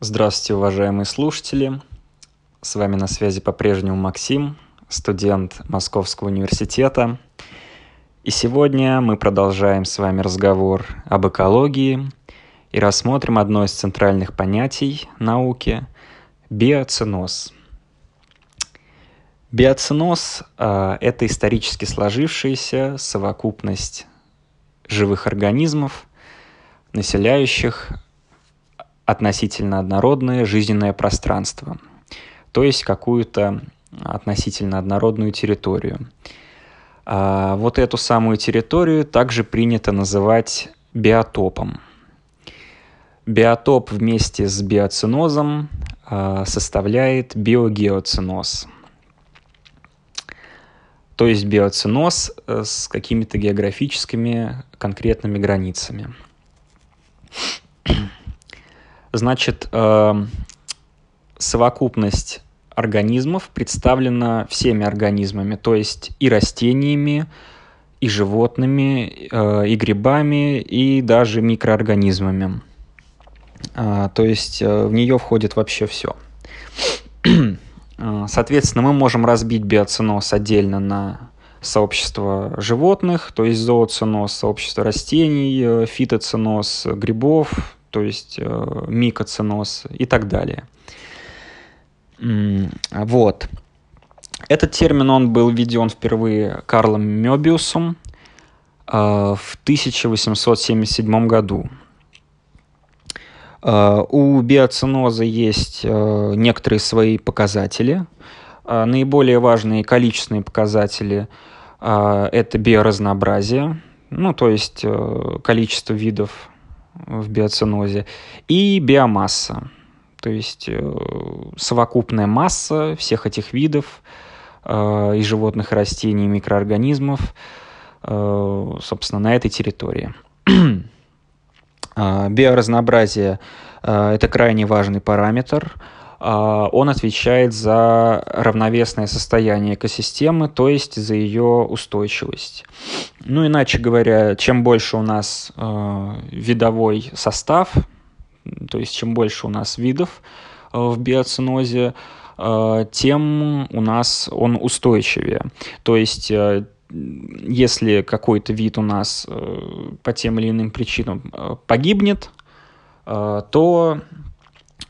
Здравствуйте, уважаемые слушатели. С вами на связи по-прежнему Максим, студент Московского университета. И сегодня мы продолжаем с вами разговор об экологии и рассмотрим одно из центральных понятий науки – биоценоз. Биоценоз э, – это исторически сложившаяся совокупность живых организмов, населяющих относительно однородное жизненное пространство, то есть какую-то относительно однородную территорию. А вот эту самую территорию также принято называть биотопом. Биотоп вместе с биоценозом а, составляет биогеоценоз. То есть биоценоз э, с какими-то географическими конкретными границами. Значит, э, совокупность организмов представлена всеми организмами, то есть и растениями, и животными, э, и грибами, и даже микроорганизмами. А, то есть э, в нее входит вообще все. Соответственно, мы можем разбить биоценоз отдельно на сообщество животных, то есть зооценоз, сообщество растений, фитоценоз грибов, то есть э, микоценоз и так далее. Вот. Этот термин, он был введен впервые Карлом Мёбиусом э, в 1877 году. Э, у биоценоза есть некоторые свои показатели. Наиболее важные количественные показатели это биоразнообразие, ну, то есть количество видов в биоценозе, и биомасса, то есть э, совокупная масса всех этих видов э, и животных, и растений, и микроорганизмов, э, собственно, на этой территории. Биоразнообразие – это крайне важный параметр – а, он отвечает за равновесное состояние экосистемы, то есть за ее устойчивость. Ну, иначе говоря, чем больше у нас э, видовой состав, то есть чем больше у нас видов э, в биоценозе, э, тем у нас он устойчивее. То есть э, если какой-то вид у нас э, по тем или иным причинам э, погибнет, э, то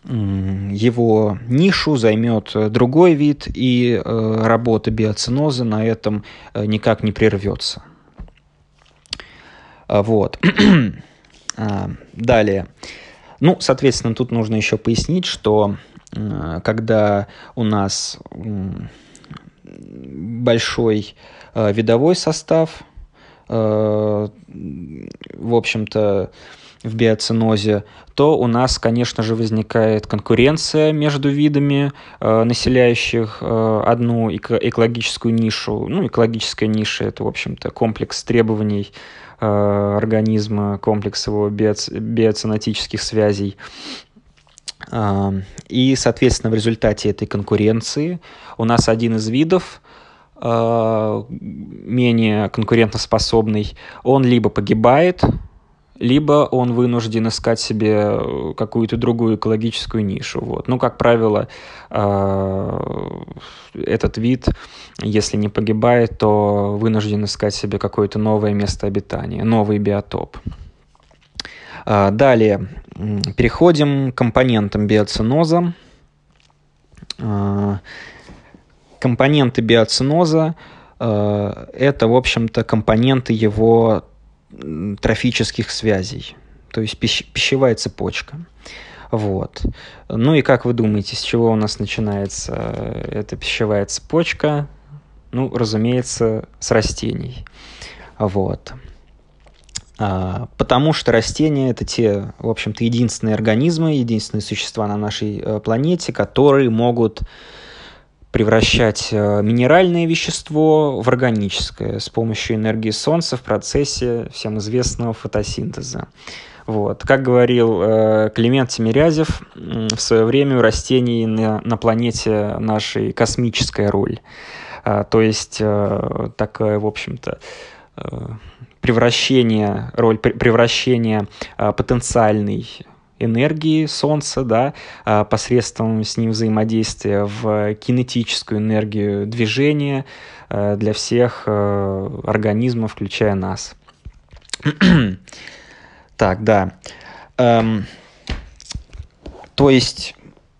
его нишу займет э, другой вид, и э, работа биоценоза на этом э, никак не прервется. А, вот. А, далее. Ну, соответственно, тут нужно еще пояснить, что когда у нас большой видовой состав, в общем-то, в биоценозе, то у нас, конечно же, возникает конкуренция между видами, э, населяющих э, одну эко- экологическую нишу. Ну, экологическая ниша – это, в общем-то, комплекс требований э, организма, комплекс его биоц- биоценотических связей. Э, и, соответственно, в результате этой конкуренции у нас один из видов менее конкурентоспособный, он либо погибает, либо он вынужден искать себе э, какую-то другую экологическую нишу. Вот. Ну, как правило, э, этот вид, если не погибает, то вынужден искать себе какое-то новое место обитания, новый биотоп. А, далее, переходим к компонентам биоценоза. А, компоненты биоценоза э, – это, в общем-то, компоненты его трофических связей, то есть пищ пищевая цепочка. Вот. Ну и как вы думаете, с чего у нас начинается э, эта пищевая цепочка? Ну, разумеется, с растений. Вот. А, потому что растения это те, в общем-то, единственные организмы, единственные существа на нашей э, планете, которые могут превращать э, минеральное вещество в органическое с помощью энергии Солнца в процессе всем известного фотосинтеза. Вот. Как говорил э, Климент Тимирязев, в свое время у растений на, на планете нашей космическая роль. А, то есть э, такая, в общем-то, э, превращение, роль превращения э, потенциальной энергии Солнца, да, а, посредством с ним взаимодействия в кинетическую энергию движения а, для всех а, организмов, включая нас. так, да. Эм, то есть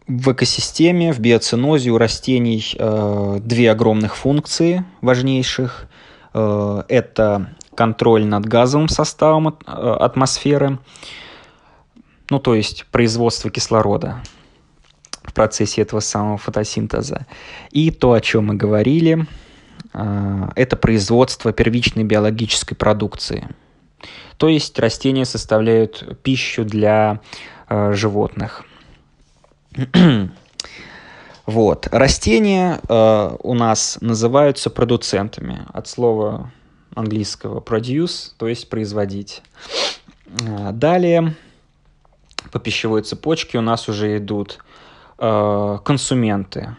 в экосистеме, в биоцинозе у растений э, две огромных функции важнейших. Э, это контроль над газовым составом э, атмосферы, ну то есть производство кислорода в процессе этого самого фотосинтеза. И то, о чем мы говорили, э, это производство первичной биологической продукции. То есть растения составляют пищу для э, животных. Вот. Растения э, у нас называются продуцентами от слова английского produce, то есть производить. Далее по пищевой цепочке у нас уже идут э, консументы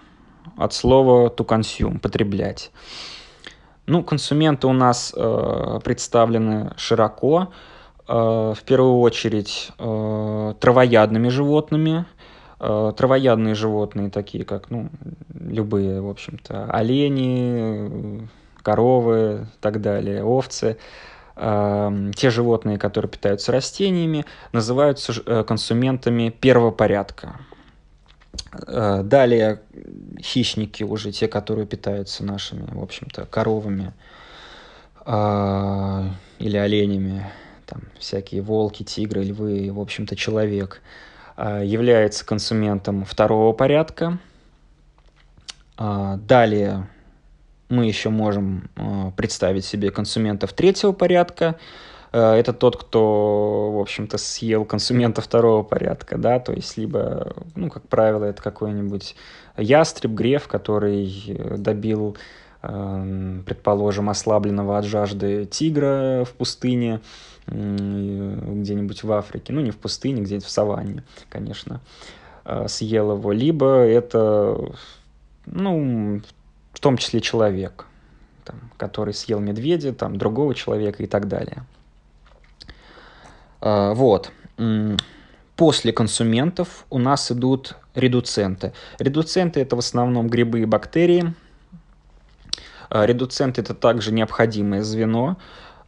от слова to consume, потреблять. Ну, консументы у нас э, представлены широко. Э, в первую очередь э, травоядными животными – Э, травоядные животные, такие как, ну, любые, в общем-то, олени, коровы и так далее, овцы, те животные, которые питаются растениями, называются э, консументами первого порядка. Далее хищники уже, те, которые питаются нашими, в общем-то, коровами или оленями, там всякие волки, тигры, львы, в общем-то, человек – является консументом второго порядка. Далее мы еще можем а, представить себе консументов третьего порядка. Это тот, кто, в общем-то, съел консумента второго порядка, да, то есть либо, ну, как правило, это какой-нибудь ястреб, греф, который добил, предположим, ослабленного от жажды тигра в пустыне, где-нибудь в Африке, ну не в пустыне, где-нибудь в саванне, конечно, съел его, либо это, ну, в том числе человек, там, который съел медведя, там, другого человека и так далее. А, вот. После консументов у нас идут редуценты. Редуценты – это в основном грибы и бактерии. А, редуценты – это также необходимое звено,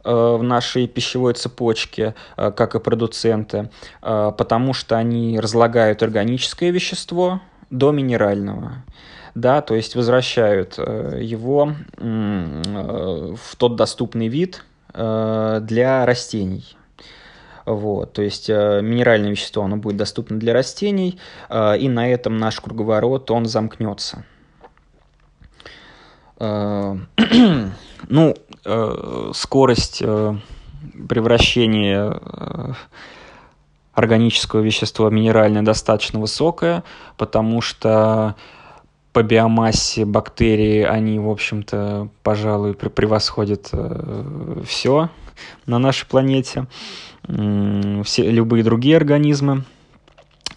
Э, в нашей пищевой цепочке, как и продуценты, потому что они разлагают органическое вещество до минерального да, то есть возвращают его в тот доступный вид для растений. Вот, то есть минеральное вещество, оно будет доступно для растений, и на этом наш круговорот, он замкнется. Ну, э, скорость э, превращения э, органического вещества минеральное достаточно высокая, потому что по биомассе бактерии, они, в общем-то, пожалуй, превосходят э, все на нашей планете, все, любые другие организмы.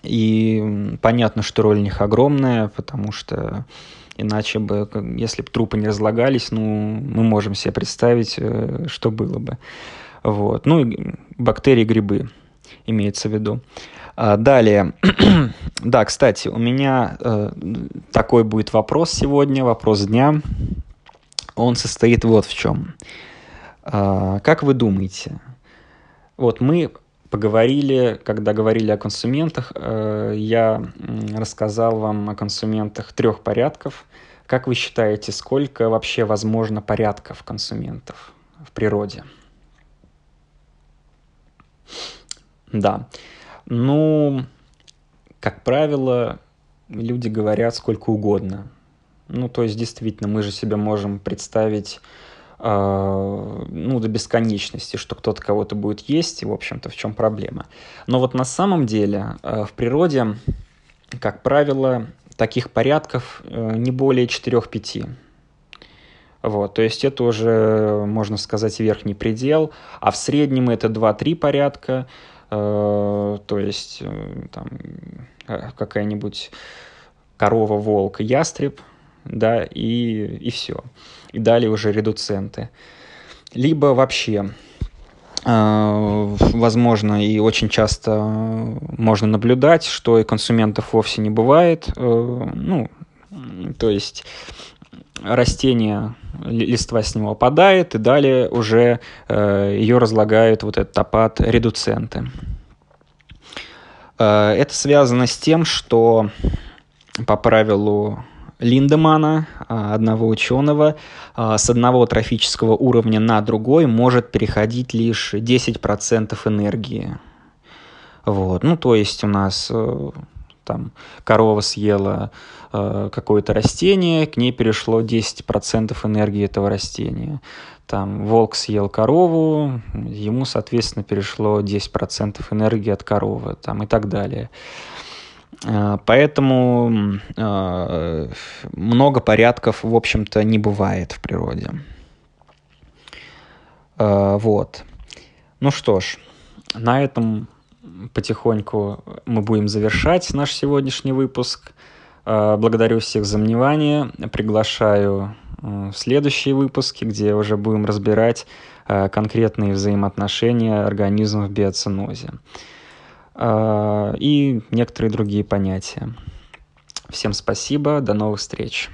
И понятно, что роль у них огромная, потому что Иначе бы, если бы трупы не разлагались, ну, мы можем себе представить, э, что было бы. Вот. Ну и бактерии, грибы имеется в виду. А, далее. да, кстати, у меня э, такой будет вопрос сегодня, вопрос дня. Он состоит вот в чем. А, как вы думаете? Вот мы поговорили, когда говорили о консументах, э, я рассказал вам о консументах трех порядков. Как вы считаете, сколько вообще возможно порядков консументов в природе? Да. Ну, как правило, люди говорят сколько угодно. Ну, то есть, действительно, мы же себе можем представить а, ну, до бесконечности, что кто-то кого-то будет есть, и, в общем-то, в чем проблема. Но вот на самом деле а, в природе, как правило, таких порядков э, не более 4-5. Вот, то есть это уже, можно сказать, верхний предел, а в среднем это 2-3 порядка, то есть э, там какая-нибудь корова, волк, ястреб, да, и, и все. И далее уже редуценты. Либо вообще возможно, и очень часто можно наблюдать, что и консументов вовсе не бывает. Ну, то есть растение, листва с него опадает, и далее уже ее разлагают вот этот опад редуценты. Это связано с тем, что по правилу Линдемана, а, одного ученого, а, с одного трофического уровня на другой может переходить лишь 10% энергии. Вот. Ну, то есть у нас э, там корова съела э, какое-то растение, к ней перешло 10% энергии этого растения. Там волк съел корову, ему, соответственно, перешло 10% энергии от коровы, там, и так далее. Э, поэтому э, много порядков, в общем-то, не бывает в природе. Э, вот. Ну что ж, на этом потихоньку мы будем завершать наш сегодняшний выпуск. Благодарю всех за внимание. Приглашаю в следующие выпуски, где уже будем разбирать конкретные взаимоотношения организмов в биоценозе. И некоторые другие понятия. Всем спасибо, до новых встреч.